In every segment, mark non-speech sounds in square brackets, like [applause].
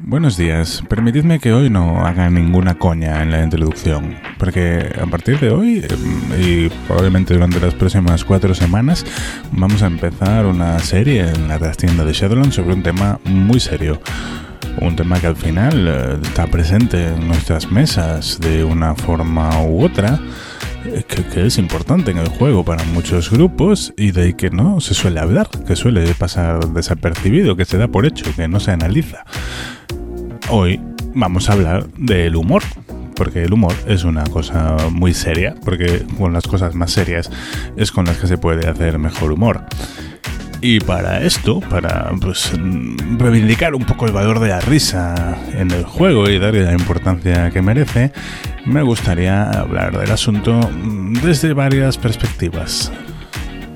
Buenos días. Permitidme que hoy no haga ninguna coña en la introducción, porque a partir de hoy em, y probablemente durante las próximas cuatro semanas vamos a empezar una serie en la tienda de Shadowlands sobre un tema muy serio. Un tema que al final eh, está presente en nuestras mesas de una forma u otra que, es importante en el juego para muchos grupos y de que no se suele hablar, que suele pasar desapercibido, que se da por hecho, que no se analiza. Hoy vamos a hablar del humor, porque el humor es una cosa muy seria, porque con las cosas más serias es con las que se puede hacer mejor humor. Y para esto, para pues, reivindicar un poco el valor de la risa en el juego y darle la importancia que merece, me gustaría hablar del asunto desde varias perspectivas.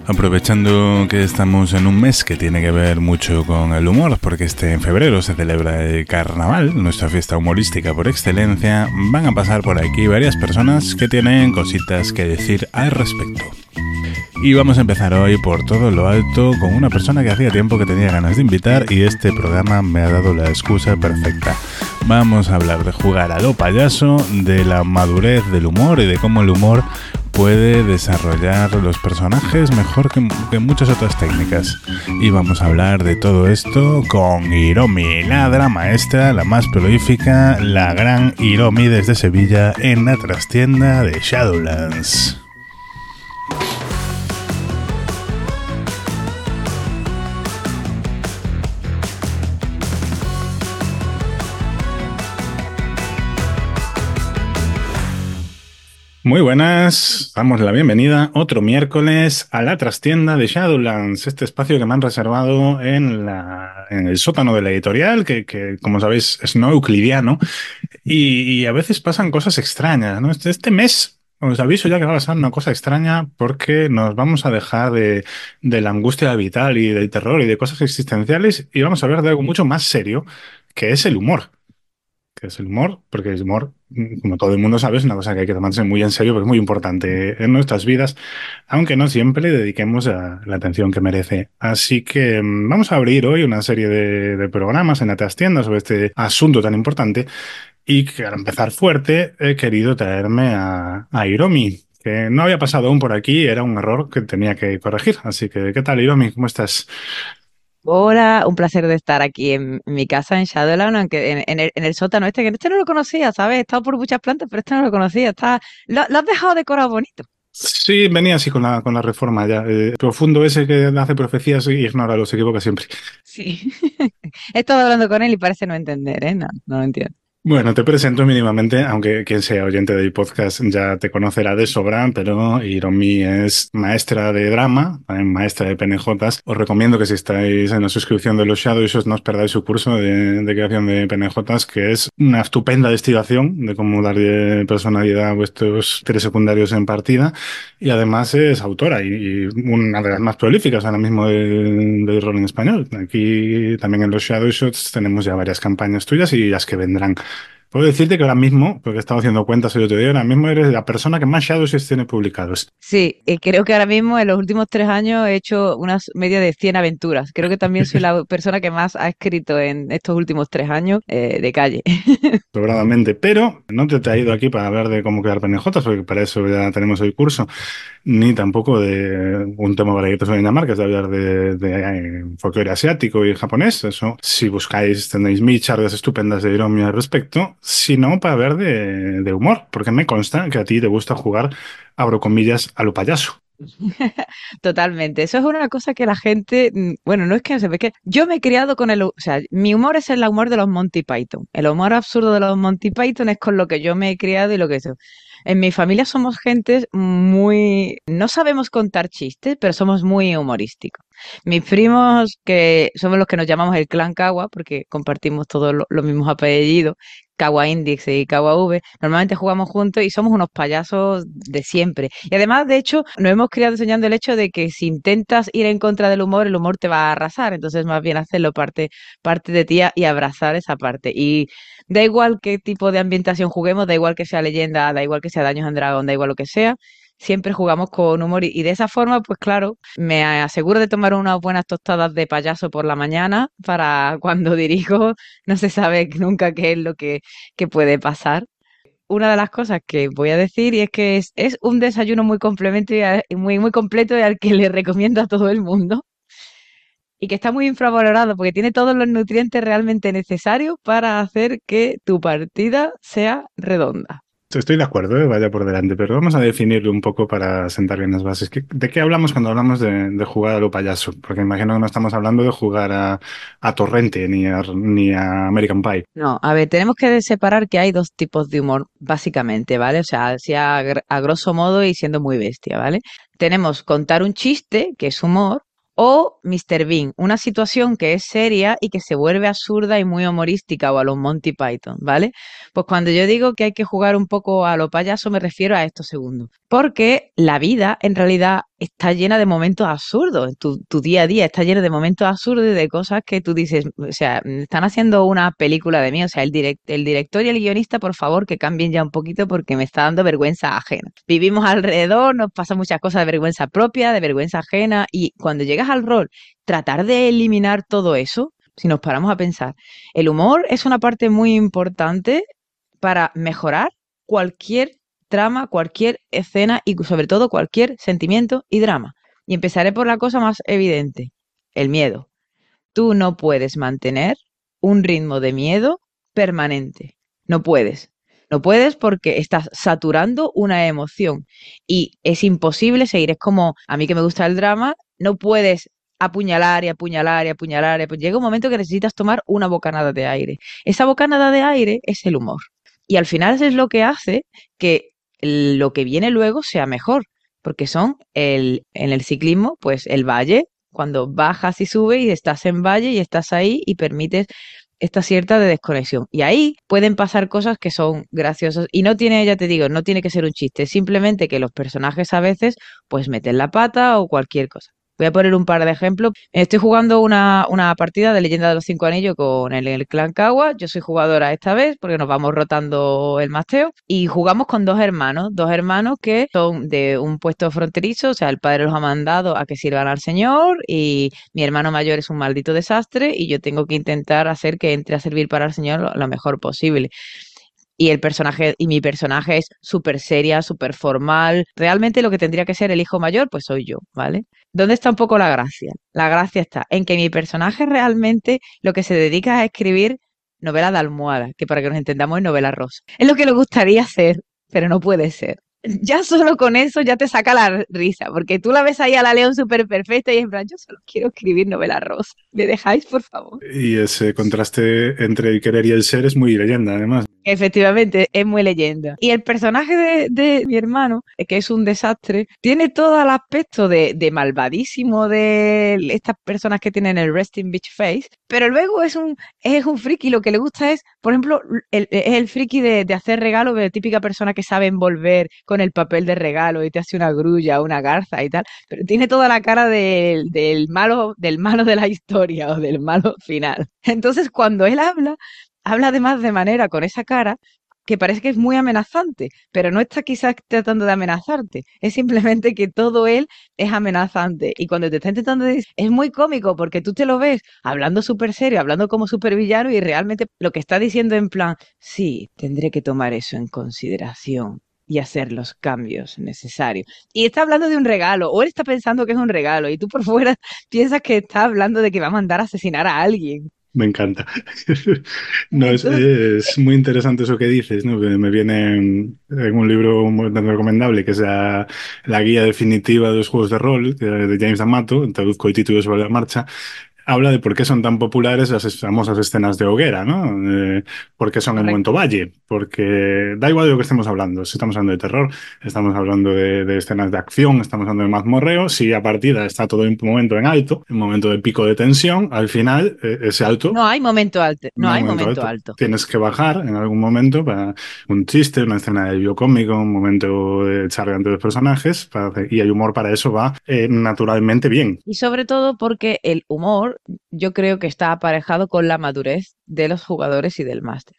Aprovechando que estamos en un mes que tiene que ver mucho con el humor, porque este en febrero se celebra el carnaval, nuestra fiesta humorística por excelencia, van a pasar por aquí varias personas que tienen cositas que decir al respecto. Y vamos a empezar hoy por todo lo alto con una persona que hacía tiempo que tenía ganas de invitar y este programa me ha dado la excusa perfecta. Vamos a hablar de jugar a lo payaso, de la madurez del humor y de cómo el humor puede desarrollar los personajes mejor que, muchas otras técnicas. Y vamos a hablar de todo esto con Hiromi, la maestra, la más prolífica, la gran Hiromi desde Sevilla en la trastienda de Shadowlands. Muy buenas, damos la bienvenida otro miércoles a la trastienda de Shadowlands, este espacio que me han reservado en, la, en el sótano de la editorial, que, como sabéis es no euclidiano, y, a veces pasan cosas extrañas. ¿no? Este, este, mes os aviso ya que va a pasar una cosa extraña porque nos vamos a dejar de, de la angustia vital y del terror y de cosas existenciales y vamos a hablar de algo mucho más serio, que es el humor que es el humor, porque el humor, como todo el mundo sabe, es una cosa que hay que tomarse muy en serio, porque es muy importante en nuestras vidas, aunque no siempre dediquemos la atención que merece. Así que mm, vamos a abrir hoy una serie de, programas en la trastienda sobre este asunto tan importante. Y que al empezar fuerte, he querido traerme a, a Hiromi, que no había pasado aún por aquí, era un error que tenía que corregir. Así que, ¿qué tal, Hiromi? ¿Cómo estás? Hola, un placer de estar aquí en mi casa en Shadowland, aunque en, el, sótano este, que este no lo conocía, ¿sabes? He estado por muchas plantas, pero este no lo conocía. Está, lo, has dejado decorado bonito. Sí, venía así con la, con la reforma ya. El profundo ese que hace profecías y ignora, los equivoca siempre. Sí. [laughs] He estado hablando con él y parece no entender, ¿eh? No, no lo entiendo. Bueno, te presento mínimamente, aunque quien sea oyente del podcast ya te conocerá de sobra, pero Hiromi es maestra de drama, maestra de PNJs. Os recomiendo que si estáis en la suscripción de los Shadows no os perdáis su curso de, creación de PNJs, que es una estupenda destilación de cómo darle personalidad a vuestros tres secundarios en partida. Y además es autora y, una de las más prolíficas ahora mismo del rol en español. Aquí también en los Shadows tenemos ya varias campañas tuyas y las que vendrán. Puedo decirte que ahora mismo, porque he estado haciendo cuentas el otro día, ahora mismo eres la persona que más Shadows tiene publicados. Sí, y creo que ahora mismo en los últimos tres años he hecho unas media de 100 aventuras. Creo que también soy la [laughs] persona que más ha escrito en estos últimos tres años eh, de calle. [laughs] Sobradamente, pero no te he traído aquí para hablar de cómo crear PNJ, porque para eso ya tenemos el curso, ni tampoco de un tema para que sobre Dinamarca, es de hablar de, de, eh, folclore asiático y japonés. Eso, si buscáis, tenéis mil charlas estupendas de Iromi al respecto sino para ver de, humor, porque me consta que a ti te gusta jugar, abro comillas, a lo payaso. [laughs] Totalmente. Eso es una cosa que la gente, mm, bueno, no es que se ve que yo me he criado con el, o sea, mi humor es el humor de los Monty Python. El humor absurdo de los Monty Python es con lo que yo me he criado y lo que eso. En mi familia somos gente muy, no sabemos contar chistes, pero somos muy humorísticos. Mis primos, que somos los que nos llamamos el clan Kawa, porque compartimos todos los mismos apellidos, Kawa Index y Kawa V, normalmente jugamos juntos y somos unos payasos de siempre. Y además, de hecho, nos hemos criado enseñando el hecho de que si intentas ir en contra del humor, el humor te va a arrasar. Entonces, más bien hacerlo parte, parte de ti y abrazar esa parte. Y da igual qué tipo de ambientación juguemos, da igual que sea leyenda, da igual que sea Daños en Dragón, da igual lo que sea, siempre jugamos con humor y, de esa forma, pues claro, me aseguro de tomar unas buenas tostadas de payaso por la mañana para [laughs] cuando dirijo, no se sabe [laughs] nunca qué es lo que, puede pasar. Una de las cosas que voy a decir y es que es, un desayuno muy complemento y muy, muy completo y al que le recomiendo a todo el mundo y que está muy infravalorado porque tiene todos los nutrientes realmente necesarios para hacer que tu partida sea redonda. Estoy de acuerdo, ¿eh? vaya por delante, pero vamos a definirlo un poco para sentar bien las bases. ¿De qué hablamos cuando hablamos de, jugar a lo payaso? Porque imagino que no estamos hablando de jugar a, Torrente ni a, ni a American Pie. No, a ver, tenemos que separar que hay dos tipos de humor, básicamente, ¿vale? O sea, a grosso modo y siendo muy bestia, ¿vale? Tenemos contar un chiste, que es humor, o Mr. Bean, una situación que es seria y que se vuelve absurda y muy humorística o a los Monty Python, ¿vale? Pues cuando yo digo que hay que jugar un poco a lo payaso me refiero a esto segundo. Porque la vida en realidad está llena de momentos absurdos. Tu, tu día a día está lleno de momentos absurdos y de cosas que tú dices, o sea, están haciendo una película de mí, o sea, el, el director y el guionista, por favor, que cambien ya un poquito porque me está dando vergüenza ajena. Vivimos alrededor, nos pasan muchas cosas de vergüenza propia, de vergüenza ajena, y cuando llegas al rol, tratar de eliminar todo eso, si nos paramos a pensar, el humor es una parte muy importante para mejorar cualquier trama, cualquier escena y sobre todo cualquier sentimiento y drama. Y empezaré por la cosa más evidente, el miedo. Tú no puedes mantener un ritmo de miedo permanente. No puedes. No puedes porque estás saturando una emoción y es imposible seguir. Es como a mí que me gusta el drama, no puedes apuñalar y apuñalar y apuñalar. Y Llega un momento que necesitas tomar una bocanada de aire. Esa bocanada de aire es el humor. Y al final es lo que hace que lo que viene luego sea mejor, porque son el, en el ciclismo, pues el valle, cuando bajas y subes y estás en valle y estás ahí y permites esta cierta de desconexión. Y ahí pueden pasar cosas que son graciosas. Y no tiene, ya te digo, no tiene que ser un chiste, simplemente que los personajes a veces pues meten la pata o cualquier cosa. Voy a poner un par de ejemplos. Estoy jugando una, partida de Leyenda de los Cinco Anillos con el, clan Kawa. Yo soy jugadora esta vez porque nos vamos rotando el masteo. Y jugamos con dos hermanos, dos hermanos que son de un puesto fronterizo, o sea, el padre los ha mandado a que sirvan al Señor y mi hermano mayor es un maldito desastre y yo tengo que intentar hacer que entre a servir para el Señor lo mejor posible y el personaje y mi personaje es súper seria, súper formal. Realmente lo que tendría que ser el hijo mayor, pues soy yo, ¿vale? ¿Dónde está un poco la gracia? La gracia está en que mi personaje realmente lo que se dedica a escribir novela de almohada, que para que nos entendamos es novela rosa. Es lo que le gustaría hacer, pero no puede ser ya solo con eso ya te saca la risa, porque tú la ves ahí a la León súper perfecta y en plan, yo solo quiero escribir novela rosa. ¿Me dejáis, por favor? Y ese contraste entre el querer y el ser es muy leyenda, además. Efectivamente, es muy leyenda. Y el personaje de, mi hermano, que es un desastre, tiene todo el aspecto de, malvadísimo de estas personas que tienen el resting bitch face, pero luego es un, es un friki. Lo que le gusta es, por ejemplo, el, es el friki de, de hacer regalos de típica persona que sabe envolver con el papel de regalo y te hace una grulla, una garza y tal, pero tiene toda la cara del, del malo, del malo de la historia o del malo final. Entonces, cuando él habla, habla además de manera con esa cara que parece que es muy amenazante, pero no está quizás tratando de amenazarte, es simplemente que todo él es amenazante y cuando te está intentando decir, es muy cómico porque tú te lo ves hablando súper serio, hablando como súper villano y realmente lo que está diciendo en plan, sí, tendré que tomar eso en consideración y hacer los cambios necesarios. Y está hablando de un regalo, o él está pensando que es un regalo, y tú por fuera [laughs] piensas que está hablando de que va a mandar a asesinar a alguien. Me encanta. [laughs] no, es, muy interesante eso que dices, ¿no? Me viene en, un libro muy recomendable que es la, guía definitiva de los juegos de rol de James D'Amato, traduzco el título sobre la marcha, habla de por qué son tan populares las famosas escenas de hoguera, ¿no? Eh, ¿Por qué son en momento valle? Porque da igual de lo que estemos hablando. Si estamos hablando de terror, estamos hablando de, escenas de acción, estamos hablando de mazmorreo. Si a partida está todo en un momento en alto, un momento de pico de tensión, al final eh, ese alto. No hay momento alto. No, hay momento, alto. Tienes que bajar en algún momento para un chiste, una escena de biocómico, un momento de charla entre los personajes. y el humor para eso va eh, naturalmente bien. Y sobre todo porque el humor yo creo que está aparejado con la madurez de los jugadores y del máster.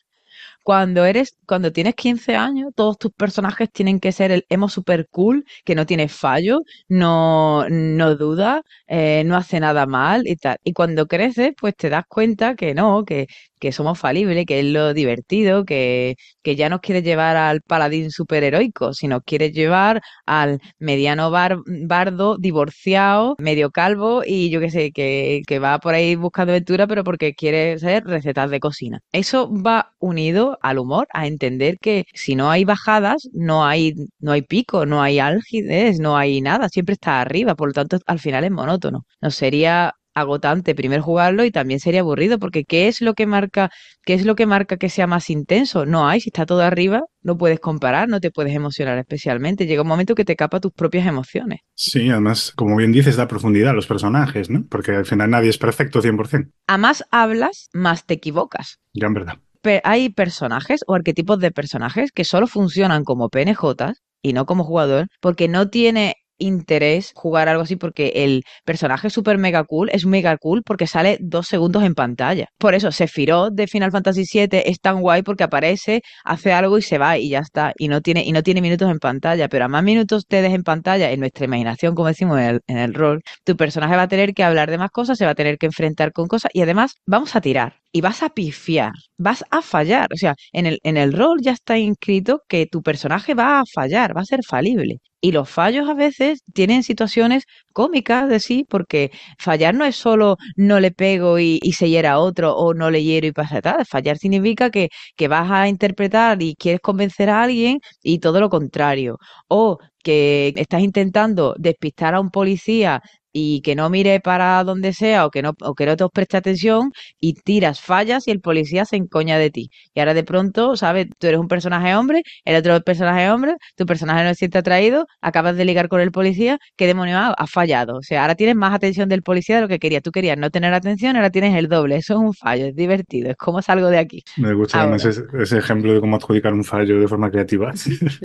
cuando eres, cuando tienes 15 años, todos tus personajes tienen que ser el emo super cool, que no tiene fallo, no, no duda, eh, no hace nada mal y tal. Y cuando creces, pues te das cuenta que no, que, que somos falibles, que es lo divertido, que, que ya no quieres llevar al paladín superheroico, sino quieres llevar al mediano bardo divorciado, medio calvo y yo qué sé, que, que va por ahí buscando aventura, pero porque quiere hacer recetas de cocina. Eso va unido al humor, a entender que si no hay bajadas, no hay, no hay pico, no hay álgides, no hay nada, siempre está arriba, por lo tanto al final es monótono. No sería agotante primero jugarlo y también sería aburrido porque ¿qué es lo que marca qué es lo que marca que sea más intenso? No hay, si está todo arriba, no puedes comparar, no te puedes emocionar especialmente. Llega un momento que te capa tus propias emociones. Sí, además, como bien dices, da profundidad a los personajes, ¿no? Porque al final nadie es perfecto 100%. A más hablas, más te equivocas. Ya en verdad. Pero hay personajes o arquetipos de personajes que solo funcionan como PNJs y no como jugador, porque no tiene interés jugar algo así porque el personaje super mega cool es mega cool porque sale dos segundos en pantalla. Por eso Sephiroth de Final Fantasy VII es tan guay porque aparece, hace algo y se va y ya está. Y no tiene, y no tiene minutos en pantalla. Pero a más minutos te des en pantalla, en nuestra imaginación, como decimos en el, rol, tu personaje va a tener que hablar de más cosas, se va a tener que enfrentar con cosas y además vamos a tirar y vas a pifiar, vas a fallar. O sea, en el, en el rol ya está inscrito que tu personaje va a fallar, va a ser falible. Y los fallos a veces tienen situaciones cómicas de sí, porque fallar no es solo no le pego y, se hiera a otro o no le hiero y pasa tal. Fallar significa que, que vas a interpretar y quieres convencer a alguien y todo lo contrario. O que estás intentando despistar a un policía y que no mire para donde sea o que no, o que no te preste atención y tiras fallas y el policía se encoña de ti. Y ahora de pronto, ¿sabes? Tú eres un personaje hombre, el otro personaje hombre, tu personaje no se siente atraído, acabas de ligar con el policía, ¿qué demonio ha, ha fallado? O sea, ahora tienes más atención del policía de lo que querías. Tú querías no tener atención, ahora tienes el doble. Eso es un fallo, es divertido. Es como salgo de aquí. Me gusta además ese, ejemplo de cómo adjudicar un fallo de forma creativa.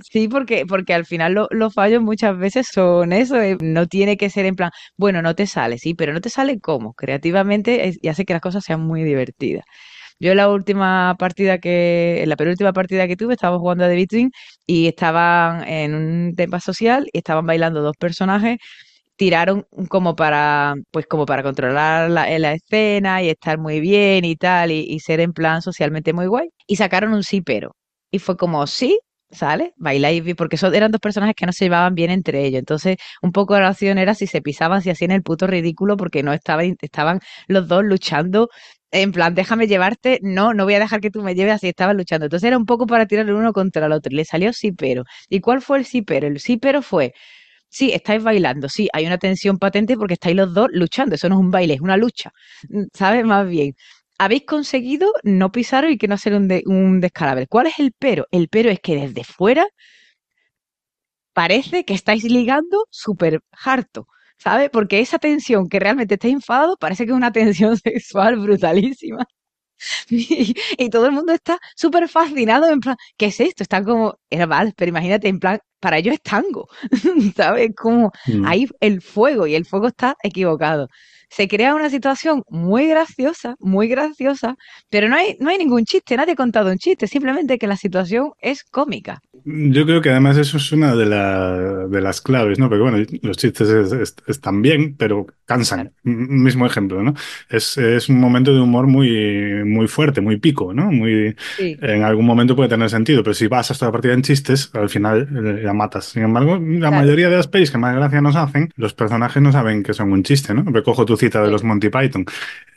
Sí, porque, porque al final los fallos muchas veces son eso, eh, no tiene que ser en plan, bueno, no te sale, sí, pero no te sale cómo. Creativamente y hace que las cosas sean muy divertidas. Yo la última partida que, en la penúltima partida que tuve, estábamos jugando a The Between y estaban en un tema social y estaban bailando dos personajes tiraron como para pues como para controlar la, escena y estar muy bien y tal y, y, ser en plan socialmente muy guay y sacaron un sí pero y fue como sí ¿sale? Bailáis, porque son, eran dos personajes que no se llevaban bien entre ellos. Entonces, un poco la acción era si se pisaban, si hacían el puto ridículo, porque no estaban, estaban los dos luchando. En plan, déjame llevarte, no, no voy a dejar que tú me lleves, así estaban luchando. Entonces era un poco para tirar el uno contra el otro. Y le salió sí, pero. ¿Y cuál fue el sí, pero? El sí, pero fue, sí, estáis bailando, sí, hay una tensión patente porque estáis los dos luchando, eso no es un baile, es una lucha, ¿sabes? Más bien habéis conseguido no pisaros y que no sea un, un descalabro. ¿Cuál es el pero? El pero es que desde fuera parece que estáis ligando súper harto, ¿sabes? Porque esa tensión que realmente está enfadado parece que es una tensión [laughs] sexual brutalísima. [laughs] Y, todo el mundo está súper fascinado en plan, ¿qué es esto? Está como, era mal, pero imagínate, en plan, para ellos es tango, [laughs] ¿sabes? Como mm. ahí el fuego y el fuego está equivocado se crea una situación muy graciosa, muy graciosa, pero no hay, no hay ningún chiste, nadie ha contado un chiste, simplemente que la situación es cómica. Yo creo que además eso es una de, de las claves, ¿no? Porque bueno, los chistes están bien, pero cansan. Mismo ejemplo, ¿no? Es, un momento de humor muy, muy fuerte, muy pico, ¿no? Muy, En algún momento puede tener sentido, pero si vas hasta la partida en chistes, al final eh, la matas. Sin embargo, la mayoría de las pelis que más gracia nos hacen, los personajes no saben que son un chiste, ¿no? Recojo tu cita de los Monty Python.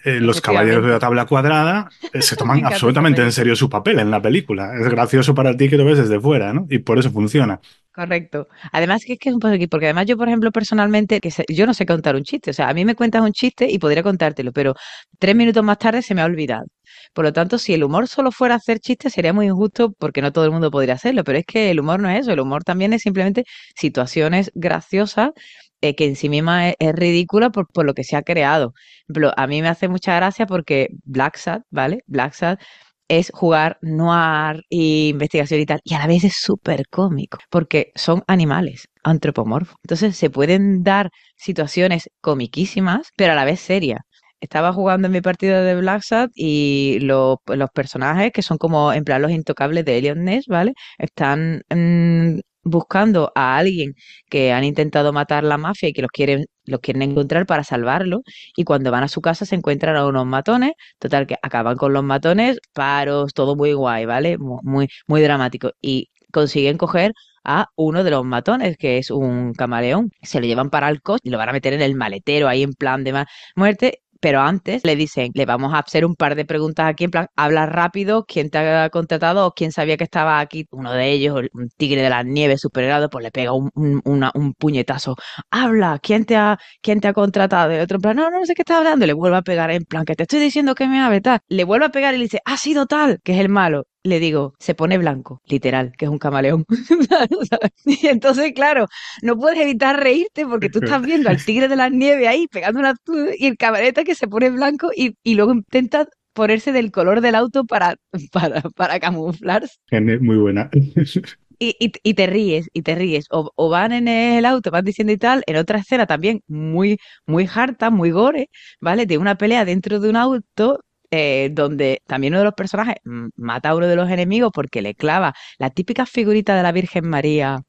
Eh, los caballeros de la tabla cuadrada eh, se toman [laughs] absolutamente en serio su papel en la película. Es gracioso para ti que lo ves desde fuera, ¿no? Y por eso funciona. Correcto. Además que es que es un poco aquí, porque además yo, por ejemplo, personalmente, que yo no sé contar un chiste. O sea, a mí me cuentas un chiste y podría contártelo, pero tres minutos más tarde se me ha olvidado. Por lo tanto, si el humor solo fuera hacer chistes, sería muy injusto porque no todo el mundo podría hacerlo. Pero es que el humor no es eso. El humor también es simplemente situaciones graciosas eh, que en sí misma es, ridícula por, por, lo que se ha creado. a mí me hace mucha gracia porque Black Sad, ¿vale? Black Sad es jugar noir e investigación y tal, y a la vez es súper cómico, porque son animales antropomorfos. Entonces se pueden dar situaciones comiquísimas, pero a la vez serias. estaba jugando en mi partido de Black Sat y los personajes que son como en plan los intocables de Elliot Ness, ¿vale? Están mm, buscando a alguien que han intentado matar la mafia y que los quieren, los quieren encontrar para salvarlo. Y cuando van a su casa se encuentran a unos matones. Total, que acaban con los matones, paros, todo muy guay, ¿vale? Muy, muy dramático. Y consiguen coger a uno de los matones, que es un camaleón. Se lo llevan para el coche y lo van a meter en el maletero ahí en plan de muerte pero antes le dicen, le vamos a hacer un par de preguntas aquí, en plan, habla rápido, quién te ha contratado quién sabía que estaba aquí, uno de ellos, un tigre de la nieve superado, pues le pega un, puñetazo, habla, ¿quién te ha, quién te ha contratado? el otro en plan, no, no, sé qué está hablando, le vuelve a pegar en plan, que te estoy diciendo que me va a vetar, le vuelve a pegar y le dice, ha sido tal, que es el malo, le digo, se pone blanco, literal, que es un camaleón. [laughs] y entonces, claro, no puedes evitar reírte porque tú estás viendo al tigre de la nieve ahí pegando una y el camareta que se pone blanco y, luego intenta ponerse del color del auto para, para, para camuflarse. Muy buena. [laughs] Y, y, te ríes, y te ríes. O, o, van en el auto, van diciendo y tal, en otra escena también muy, muy harta, muy gore, ¿vale? De una pelea dentro de un auto eh, donde también uno de los personajes mata a uno de los enemigos porque le clava la típica figurita de la Virgen María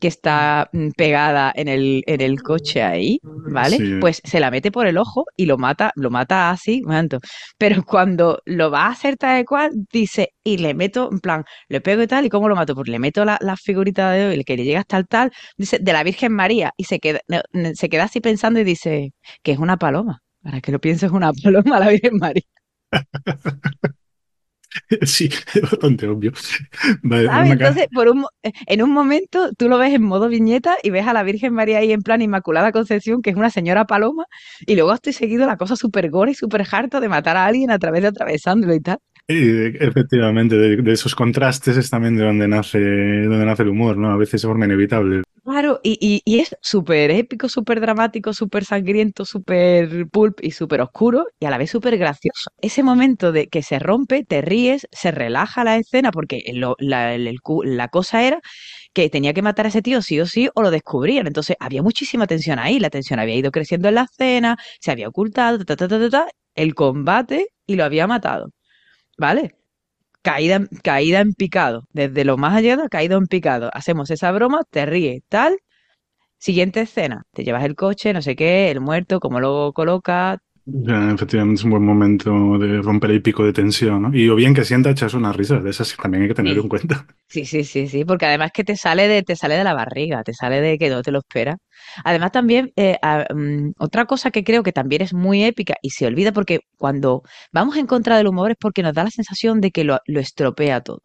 que está pegada en el, en el coche ahí, ¿vale? Pues se la mete por el ojo y lo mata, lo mata así, manto. Pero cuando lo va a hacer tal cual, dice, y le meto, en plan, le pego y tal, ¿y cómo lo mato? Pues le meto la, figurita de el que le llega hasta el tal, dice, de la Virgen María, y se queda, se queda así pensando y dice, que es una paloma. Para que lo pienses, es una paloma la Virgen María. [laughs] Sí, [laughs] es bastante obvio. Entonces, por un, en un momento tú lo ves en modo viñeta y ves a la Virgen María ahí en plan Inmaculada Concepción, que es una señora paloma, y luego estoy seguido la cosa súper gore y súper harta de matar a alguien a través de atravesándolo y tal. Y efectivamente, de, esos contrastes es también de donde nace, donde nace el humor, ¿no? A veces de forma inevitable. Claro, y, y, es súper épico, súper dramático, súper sangriento, súper pulp y súper oscuro y a la vez súper gracioso. Ese momento de que se rompe, te ríes, se relaja la escena porque la, la cosa era que tenía que matar a ese tío sí o sí o lo descubrían. Entonces había muchísima tensión ahí, la tensión había ido creciendo en la escena, se había ocultado, ta, ta, ta, ta, el combate y lo había matado. ¿vale? Caída, caída en picado, desde lo más allá, caído en picado. Hacemos esa broma, te ríes, tal. Siguiente escena, te llevas el coche, no sé qué, el muerto, cómo lo coloca, efectivamente es un buen momento de romper el pico de tensión, ¿no? Y o bien que sienta echas una risa, de esas también hay que tener en cuenta. Sí, sí, sí, sí, porque además que te sale de, te sale de la barriga, te sale de que no te lo espera. Además también, eh, mm, otra cosa que creo que también es muy épica y se olvida porque cuando vamos en contra del humor es porque nos da la sensación de que lo, lo estropea todo.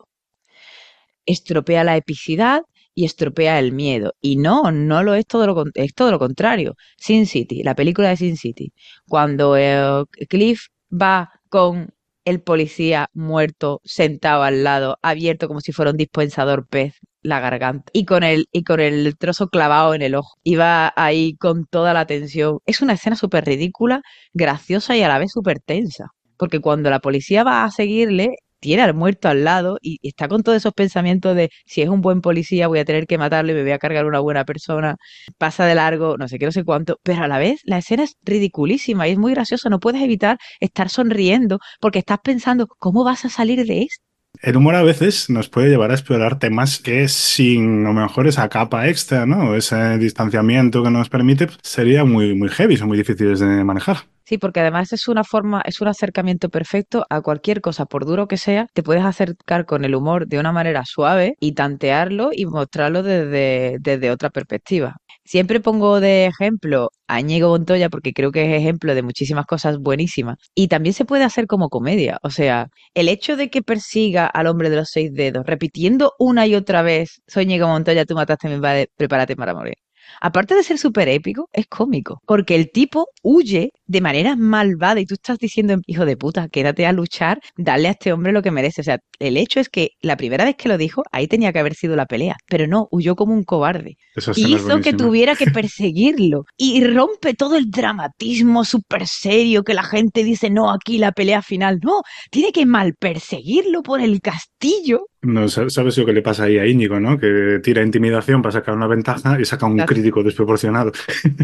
Estropea la epicidad, y estropea el miedo. Y no, no lo es todo lo, es todo lo contrario. Sin City, la película de Sin City, cuando eh, Cliff va con el policía muerto sentado al lado, abierto como si fuera un dispensador pez la garganta y con el y con el trozo clavado en el ojo. Iba ahí con toda la tensión. Es una escena súper ridícula, graciosa y a la vez súper tensa. Porque cuando la policía va a seguirle, tiene al muerto al lado y, está con todos esos pensamientos de si es un buen policía voy a tener que matarlo y me voy a cargar una buena persona, pasa de largo, no sé qué, no sé cuánto, pero a la vez la escena es ridiculísima y es muy graciosa, no puedes evitar estar sonriendo porque estás pensando, ¿cómo vas a salir de esto? El humor a veces nos puede llevar a explorar temas que sin a lo mejor esa capa extra, ¿no? Ese distanciamiento que nos permite sería muy, muy heavy, son muy difíciles de manejar. Sí, porque además es una forma, es un acercamiento perfecto a cualquier cosa, por duro que sea, te puedes acercar con el humor de una manera suave y tantearlo y mostrarlo desde, desde otra perspectiva. Siempre pongo de ejemplo a Ñigo Montoya porque creo que es ejemplo de muchísimas cosas buenísimas. Y también se puede hacer como comedia. O sea, el hecho de que persiga al hombre de los seis dedos, repitiendo una y otra vez, soy Ñigo Montoya, tú mataste a mi padre, prepárate para morir aparte de ser súper épico, es cómico. Porque el tipo huye de manera malvada y tú estás diciendo, hijo de puta, quédate a luchar, dale a este hombre lo que merece. O sea, el hecho es que la primera vez que lo dijo, ahí tenía que haber sido la pelea. Pero no, huyó como un cobarde. Y hizo que tuviera que [laughs] perseguirlo. Y rompe todo el dramatismo súper serio que la gente dice, no, aquí la pelea final. No, tiene que mal perseguirlo por el castillo no, sabes lo que le pasa ahí a Íñigo, ¿no? Que tira intimidación para sacar una ventaja y saca un crítico desproporcionado.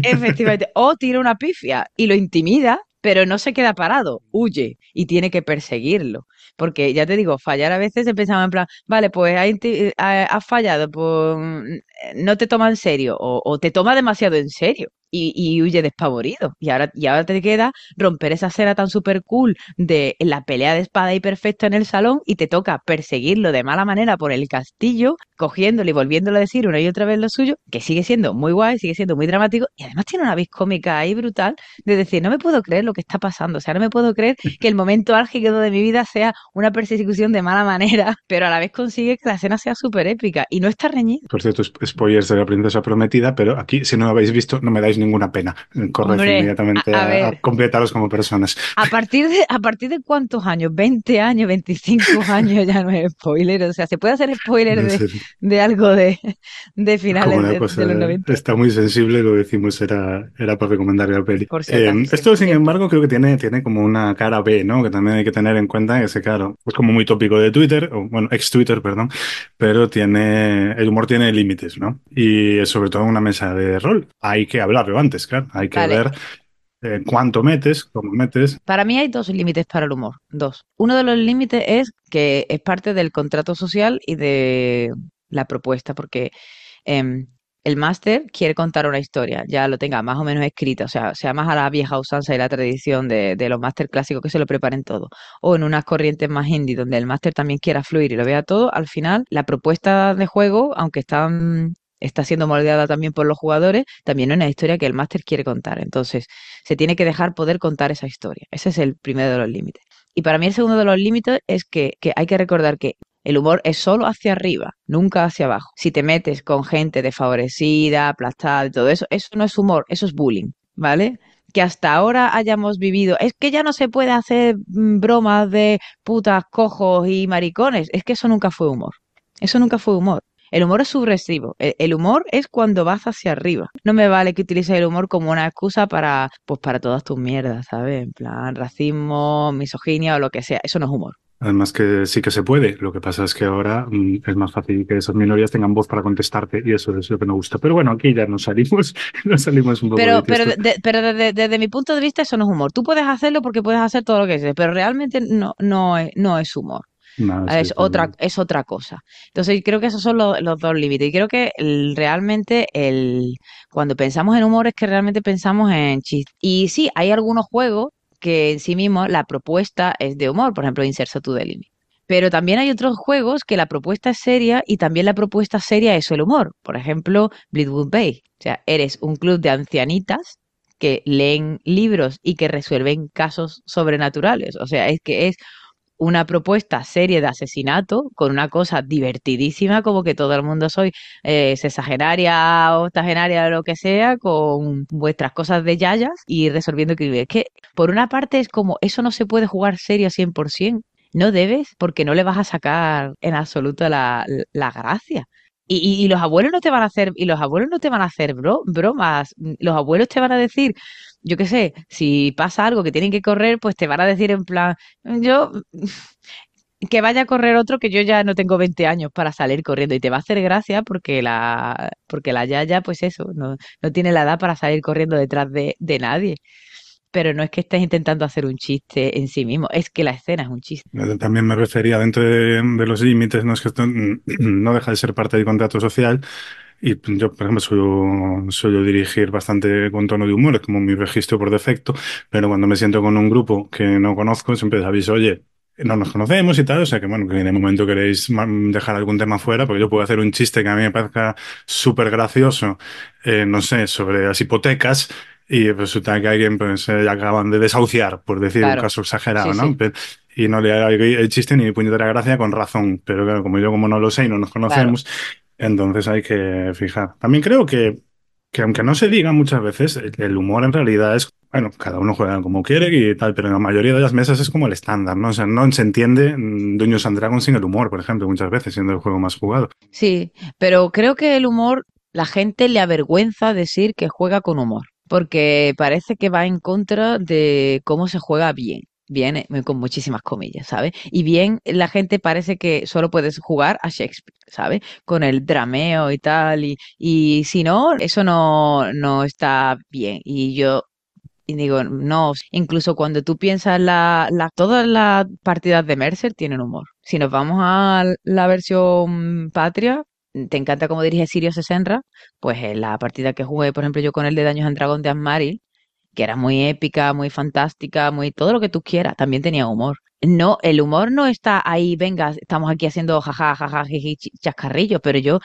Efectivamente. O tira una pifia y lo intimida pero no se queda parado, huye y tiene que perseguirlo. Porque ya te digo, fallar a veces se pensaba en plan, vale, pues has fallado, pues no te toma en serio o, o te toma demasiado en serio y, huye despavorido. Y ahora, y ahora te queda romper esa escena tan super cool de la pelea de espada y perfecta en el salón y te toca perseguirlo de mala manera por el castillo, cogiéndolo y volviéndolo a decir una y otra vez lo suyo, que sigue siendo muy guay, sigue siendo muy dramático y además tiene una vis cómica ahí brutal de decir, no me puedo creer lo que está pasando, o sea, no me puedo creer que el momento álgido de mi vida sea una persecución de mala manera, [laughs] pero a la vez consigue que la escena sea súper épica y no está reñida. Por cierto, spoilers de la princesa prometida, pero aquí, si no lo habéis visto, no me dais ninguna pena. Corre inmediatamente a, completaros como personas. ¿A partir, de, ¿A partir de cuántos años? ¿20 años? ¿25 [laughs] años? Ya no es spoiler. O sea, ¿se puede hacer spoiler de, algo de, de finales de, los 90? Está muy sensible, lo decimos, era, era para recomendar la peli. Eh, esto, sin embargo, creo que tiene, tiene como una cara B, ¿no? Que también hay que tener en cuenta que, claro, es como muy tópico de Twitter, o bueno, ex Twitter, perdón, pero tiene, el humor tiene límites, ¿no? Y sobre todo en una mesa de rol. Hay que antes, claro. Hay que ver eh, cuánto metes, cómo metes. Para mí hay dos límites para el humor. Dos. Uno de los límites es que es parte del contrato social y de la propuesta, porque em, el máster quiere contar una historia, ya lo tenga más o menos escrita, o sea, sea más a la vieja usanza y la tradición de, de los máster clásicos que se lo preparen todo, o en unas corrientes más indie donde el máster también quiera fluir y lo vea todo, al final la propuesta de juego, aunque están está siendo moldeada también por los jugadores, también es una historia que el máster quiere contar. Entonces, se tiene que dejar poder contar esa historia. Ese es el primero de los límites. Y para mí el segundo de los límites es que, hay que recordar que el humor es solo hacia arriba, nunca hacia abajo. Si te metes con gente desfavorecida, aplastada y todo eso, eso no es humor, eso es bullying, ¿vale? Que hasta ahora hayamos vivido, es que ya no se puede hacer mm, bromas de putas, cojos y maricones, es que eso nunca fue humor. Eso nunca fue humor. El humor es subversivo. El, humor es cuando vas hacia arriba. No me vale que utilices el humor como una excusa para, pues, para todas tus mierdas, ¿sabes? En plan, racismo, misoginia o lo que sea. Eso no es humor. Además que sí que se puede. Lo que pasa es que ahora mm, es más fácil que esas minorías tengan voz para contestarte y eso es lo que me gusta. Pero bueno, aquí ya nos salimos, [laughs] nos salimos un poco. Pero, pero, pero desde, mi punto de vista eso no es humor. Tú puedes hacerlo porque puedes hacer todo lo que quieras, pero realmente no, no, no es humor es, otra, es otra cosa. Entonces, creo que esos son los, dos límites. Y creo que realmente el, cuando pensamos en humor es que realmente pensamos en chistes. Y sí, hay algunos juegos que en sí mismos la propuesta es de humor, por ejemplo, Inserso to the Limit. Pero también hay otros juegos que la propuesta es seria y también la propuesta seria es el humor. Por ejemplo, Bleedwood Bay. O sea, eres un club de ancianitas que leen libros y que resuelven casos sobrenaturales. O sea, es que es una propuesta serie de asesinato con una cosa divertidísima como que todo el mundo soy eh, sexagenaria, octogenaria o lo que sea con vuestras cosas de yayas y resolviendo crímenes. Es que por una parte es como eso no se puede jugar serio 100%. No debes porque no le vas a sacar en absoluto la, la gracia. Y, y, los abuelos no te van a hacer, y los abuelos no te van a hacer bromas. Los abuelos te van a decir, yo qué sé, si pasa algo que tienen que correr, pues te van a decir en plan, yo [laughs] que vaya a correr otro que yo ya no tengo 20 años para salir corriendo y te va a hacer gracia porque la porque la yaya pues eso, no, no tiene la edad para salir corriendo detrás de, de nadie pero no es que estés intentando hacer un chiste en sí mismo, es que la escena es un chiste. También me refería dentro de, los límites, no es que esto [clears throat] no deja de ser parte del contrato social. Y yo, por ejemplo, suelo, suelo dirigir bastante con tono de humor, es como mi registro por defecto, pero cuando me siento con un grupo que no conozco, siempre les aviso, oye, no nos conocemos y tal, o sea que bueno, que en el momento queréis dejar algún tema fuera, porque yo puedo hacer un chiste que a mí me parezca súper gracioso, eh, no sé, sobre las hipotecas, y resulta que alguien pues eh, acaban de desahuciar, por decir un caso exagerado, ¿no? y no le hay el chiste ni puñetera gracia con razón, pero claro, como yo como no lo sé y no nos conocemos, entonces hay que fijar. También creo que, que aunque no se diga muchas veces, el humor en realidad es, bueno, cada uno juega como quiere y tal, pero en la mayoría de las mesas es como el estándar, ¿no? O sea, no se entiende mm, Dungeons and Dragons sin el humor, por ejemplo, muchas veces, siendo el juego más jugado. Sí, pero creo que el humor, la gente le avergüenza decir que juega con humor porque parece que va en contra de cómo se juega bien. Bien, eh, con muchísimas comillas, ¿sabes? Y bien, la gente parece que solo puedes jugar a Shakespeare, ¿sabes? Con el drameo y tal, y, y si no, eso no, no está bien. Y yo digo, no, incluso cuando tú piensas la, la, todas las partidas de Mercer tienen humor. Si nos vamos a la versión patria, te encanta cómo dirige Sirio Sesenra, pues en la partida que jugué, por ejemplo, yo con el de Daños en Dragón de Asmaril, que era muy épica, muy fantástica, muy todo lo que tú quieras, también tenía humor. No, el humor no está ahí, venga, estamos aquí haciendo jaja, jaja, chascarrillos, pero yo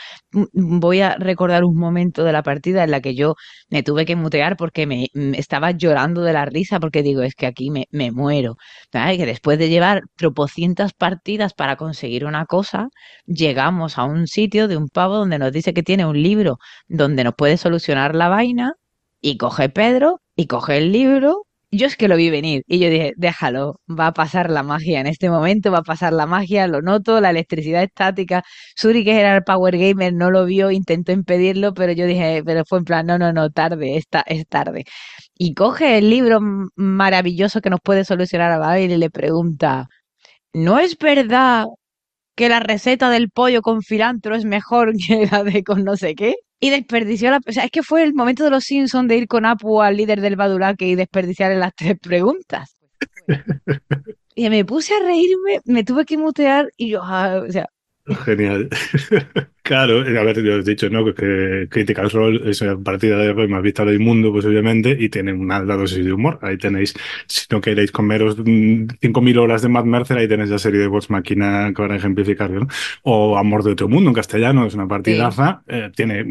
voy a recordar un momento de la partida en la que yo me tuve que mutear porque me, estaba llorando de la risa, porque digo, es que aquí me, me muero. Que después de llevar tropocientas partidas para conseguir una cosa, llegamos a un sitio de un pavo donde nos dice que tiene un libro donde nos puede solucionar la vaina, y coge Pedro y coge el libro. Yo es que lo vi venir y yo dije, déjalo, va a pasar la magia en este momento, va a pasar la magia, lo noto, la electricidad estática. Suri, que era el Power Gamer, no lo vio, intentó impedirlo, pero yo dije, pero fue en plan, no, no, no, tarde, esta, es tarde. Y coge el libro maravilloso que nos puede solucionar a Babel y le pregunta, ¿no es verdad que la receta del pollo con filantro es mejor [laughs] que la de con no sé qué? Y desperdició la... O sea, es que fue el momento de los Simpsons de ir con Apu al líder del Badulaque y desperdiciarle las tres preguntas. [laughs] y me puse a reírme, me tuve que mutear y yo, ah, o sea... Genial. [laughs] Claro, a ver, yo os he dicho, ¿no? Que Critical Role es una partida de rol más vista del mundo, pues obviamente, y tiene una alta dosis de humor. Ahí tenéis, si no queréis comeros 5.000 horas de Mad Mercer, ahí tenéis la serie de Vox Máquina para ejemplificarlo, ¿no? O Amor de otro mundo en castellano, es una partidaza, eh, tiene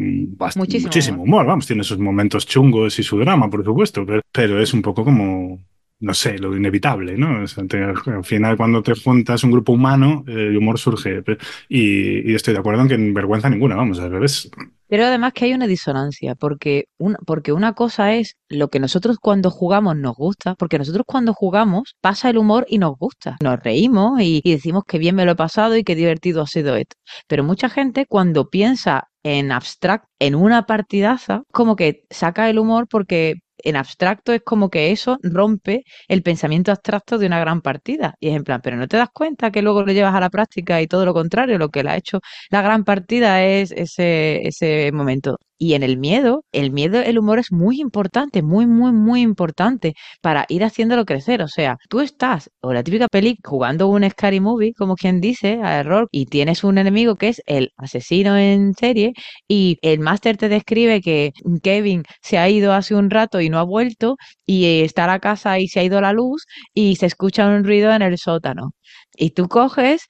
muchísimo, humor. vamos, tiene sus momentos chungos y su drama, por supuesto, pero es un poco como no sé, lo inevitable, ¿no? al final, cuando te juntas un grupo humano, el humor surge. Y, estoy de acuerdo en que en vergüenza ninguna, vamos, al revés. Pero además que hay una disonancia, porque una, porque una cosa es lo que nosotros cuando jugamos nos gusta, porque nosotros cuando jugamos pasa el humor y nos gusta. Nos reímos y, decimos que bien me lo he pasado y qué divertido ha sido esto. Pero mucha gente cuando piensa en abstract, en una partidaza, como que saca el humor porque en abstracto es como que eso rompe el pensamiento abstracto de una gran partida. Y es en plan, pero no te das cuenta que luego lo llevas a la práctica y todo lo contrario, lo que le ha hecho la gran partida es ese, ese momento. Y en el miedo, el miedo, el humor es muy importante, muy, muy, muy importante para ir haciéndolo crecer. O sea, tú estás, o la típica peli, jugando un scary movie, como quien dice, a error, y tienes un enemigo que es el asesino en serie, y el máster te describe que Kevin se ha ido hace un rato y no ha vuelto, y está a la casa y se ha ido la luz, y se escucha un ruido en el sótano. Y tú coges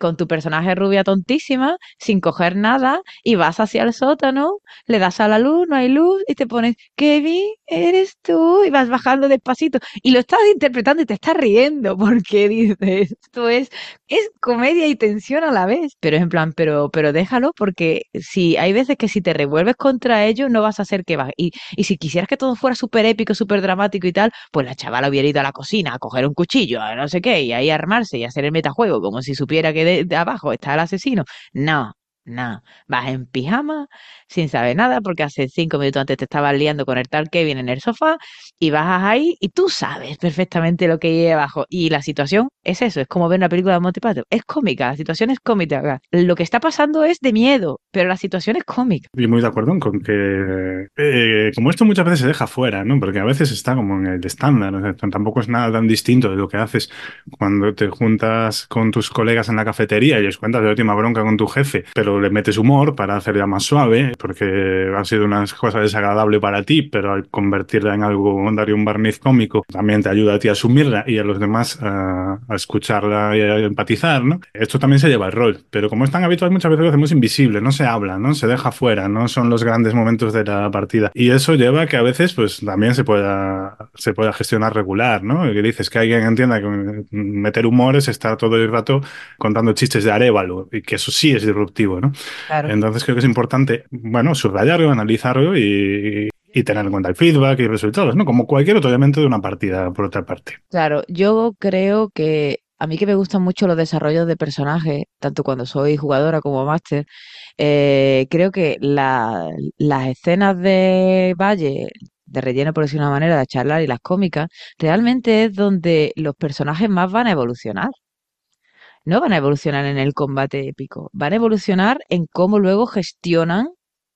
con tu personaje rubia tontísima, sin coger nada, y vas hacia el sótano, le das a la luz, no hay luz, y te pones, Kevin, eres tú, y vas bajando despacito. Y lo estás interpretando y te estás riendo, porque dices, esto es, es comedia y tensión a la vez. Pero es en plan, pero, pero déjalo, porque si hay veces que si te revuelves contra ellos, no vas a hacer que va. Y, y si quisieras que todo fuera súper épico, súper dramático y tal, pues la chavala hubiera ido a la cocina a coger un cuchillo, a no sé qué, y ahí armarse y hacer el metajuego como si supiera que de, abajo está el asesino. No, no. Vas en pijama, sin saber nada, porque hace cinco minutos antes te estabas liando con el tal Kevin en el sofá, y bajas ahí y tú sabes perfectamente lo que hay abajo. Y la situación es eso, es como ver una película de Monty Python. Es cómica, la situación es cómica. Lo que está pasando es de miedo, pero la situación es cómica. Y muy de acuerdo con que, eh, como esto muchas veces se deja fuera, ¿no? Porque a veces está como en el estándar, tampoco es nada tan distinto de lo que haces cuando te juntas con tus colegas en la cafetería y les cuentas la última bronca con tu jefe, pero le metes humor para hacerla más suave, porque ha sido una cosa desagradable para ti, pero al convertirla en algo, darle un barniz cómico, también te ayuda a ti a asumirla y a los demás a, escucharla y a empatizar, ¿no? Esto también se lleva el rol, pero como es tan habitual, muchas veces lo hacemos invisible, no se habla, ¿no? Se deja fuera, no son los grandes momentos de la partida. Y eso lleva a que a veces, pues también se pueda, se pueda gestionar regular, ¿no? Que dices que alguien entienda que meter humor es estar todo el rato contando chistes de arévalo y que eso sí es disruptivo, ¿no? Entonces creo que es importante, bueno, subrayarlo, analizarlo y, tener en cuenta el feedback y resultados, ¿no? Como cualquier otro elemento de una partida, por otra parte. Claro, yo creo que a mí que me gustan mucho los desarrollos de personajes, tanto cuando soy jugadora como máster, eh, creo que las escenas de Valle, de relleno por decir una manera, de charlar y las cómicas, realmente es donde los personajes más van a evolucionar no van a evolucionar en el combate épico, van a evolucionar en cómo luego gestionan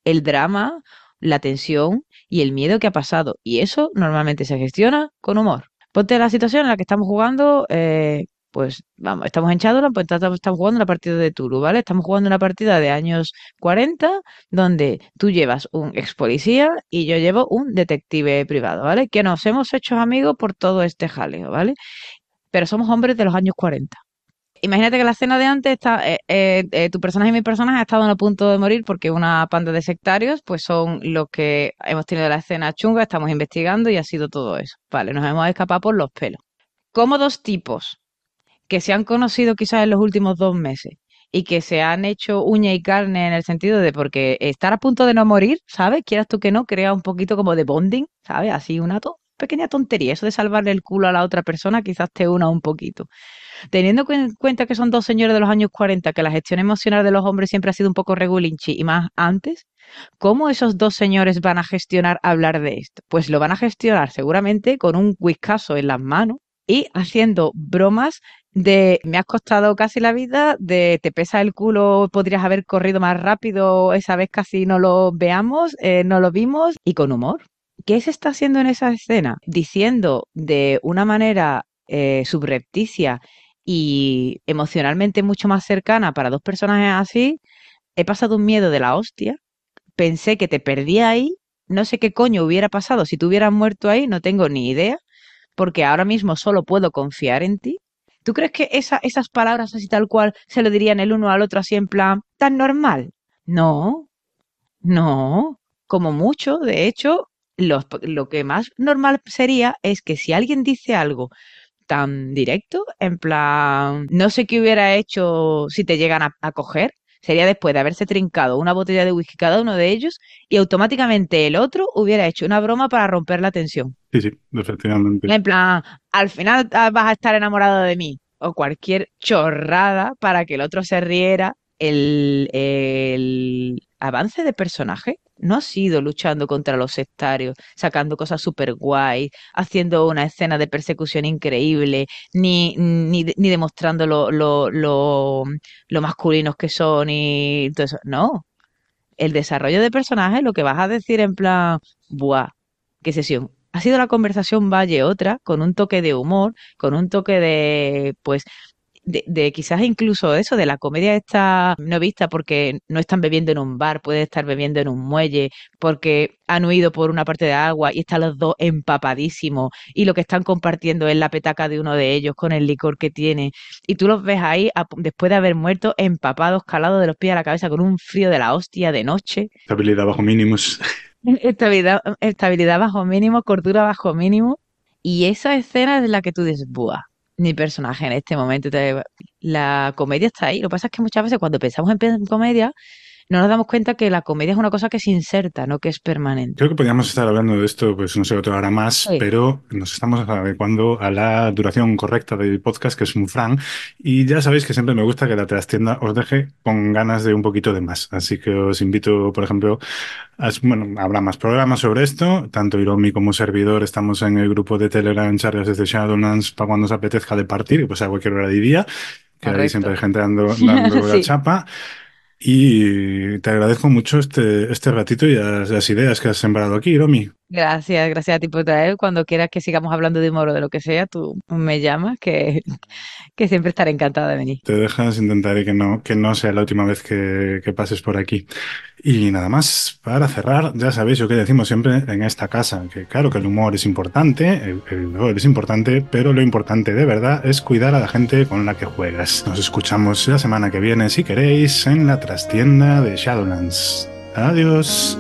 el drama, la tensión y el miedo que ha pasado. Y eso normalmente se gestiona con humor. Ponte la situación en la que estamos jugando, eh, pues vamos, estamos en pues estamos jugando una partida de Turu, ¿vale? Estamos jugando una partida de años 40 donde tú llevas un ex policía y yo llevo un detective privado, ¿vale? Que nos hemos hecho amigos por todo este jaleo, ¿vale? Pero somos hombres de los años 40. Imagínate que la escena de antes está, eh, eh, eh, tu personaje y mi personaje ha estado a punto de morir porque una panda de sectarios pues son los que hemos tenido la escena chunga, estamos investigando y ha sido todo eso. Vale, nos hemos escapado por los pelos. Como dos tipos que se han conocido quizás en los últimos dos meses y que se han hecho uña y carne en el sentido de porque estar a punto de no morir, ¿sabes? Quieras tú que no, crea un poquito como de bonding, ¿sabes? Así una pequeña tontería. Eso de salvarle el culo a la otra persona quizás te una un poquito. Teniendo en cuenta que son dos señores de los años 40, que la gestión emocional de los hombres siempre ha sido un poco regulinchi y más antes, ¿cómo esos dos señores van a gestionar hablar de esto? Pues lo van a gestionar seguramente con un whiskazo en las manos y haciendo bromas de me has costado casi la vida, de te pesa el culo, podrías haber corrido más rápido, esa vez casi no lo veamos, eh, no lo vimos, y con humor. ¿Qué se está haciendo en esa escena? Diciendo de una manera eh, subrepticia y emocionalmente mucho más cercana para dos personajes así, he pasado un miedo de la hostia, pensé que te perdí ahí, no sé qué coño hubiera pasado si tú hubieras muerto ahí, no tengo ni idea, porque ahora mismo solo puedo confiar en ti. ¿Tú crees que esas palabras así tal cual se lo dirían el uno al otro así en plan tan normal? No, no, como mucho, de hecho, lo, lo que más normal sería es que si alguien dice algo tan directo, en plan, no sé qué hubiera hecho si te llegan a, coger, sería después de haberse trincado una botella de whisky cada uno de ellos y automáticamente el otro hubiera hecho una broma para romper la tensión. Sí, sí, efectivamente. En plan, al final ah, vas a estar enamorado de mí o cualquier chorrada para que el otro se riera. El, el avance de personaje no ha sido luchando contra los sectarios, sacando cosas súper guay, haciendo una escena de persecución increíble, ni, ni, ni demostrando lo, lo, lo, masculinos que son y. No. El desarrollo de personaje, lo que vas a decir en plan, buah, qué sesión. Ha sido la conversación Valle otra, con un toque de humor, con un toque de, pues, de, quizás incluso eso, de la comedia esta no vista porque no están bebiendo en un bar, puede estar bebiendo en un muelle, porque han huido por una parte de agua y están los dos empapadísimos y lo que están compartiendo es la petaca de uno de ellos con el licor que tiene. Y tú los ves ahí después de haber muerto empapados, calados de los pies a la cabeza con un frío de la hostia de noche. Estabilidad bajo mínimos. [laughs] Estabilidad, estabilidad bajo mínimo, cordura bajo mínimo. Y esa escena es la que tú dices, ¡buah! Mi personaje en este momento. La comedia está ahí. Lo que pasa es que muchas veces cuando pensamos en comedia, no nos damos cuenta que la comedia es una cosa que se inserta, no que es permanente. Creo que podríamos estar hablando de esto, pues no sé, otra hora más, pero nos estamos adecuando a la duración correcta del podcast, que es un fran. Y ya sabéis que siempre me gusta que la trastienda os deje con ganas de un poquito de más. Así que os invito, por ejemplo, a, bueno, habrá más programas sobre esto. Tanto Iromi como servidor estamos en el grupo de Telegram Charlas desde Shadowlands para cuando os apetezca de partir, pues a cualquier hora de día que ahí siempre hay gente dando, [laughs] dando la chapa. Y te agradezco mucho este, este ratito y las, ideas que has sembrado aquí, Romy. Gracias, gracias a ti por traer. Cuando quieras que sigamos hablando de humor o de lo que sea, tú me llamas, que, [laughs] que siempre estaré encantada de venir. Te dejas, intentaré que no, que no sea la última vez que, que pases por aquí. Y nada más, para cerrar, ya sabéis lo que decimos siempre en esta casa, que claro que el humor es importante, el, el humor es importante, pero lo importante de verdad es cuidar a la gente con la que juegas. Nos escuchamos la semana que viene, si queréis, en la trastienda de Shadowlands. Adiós.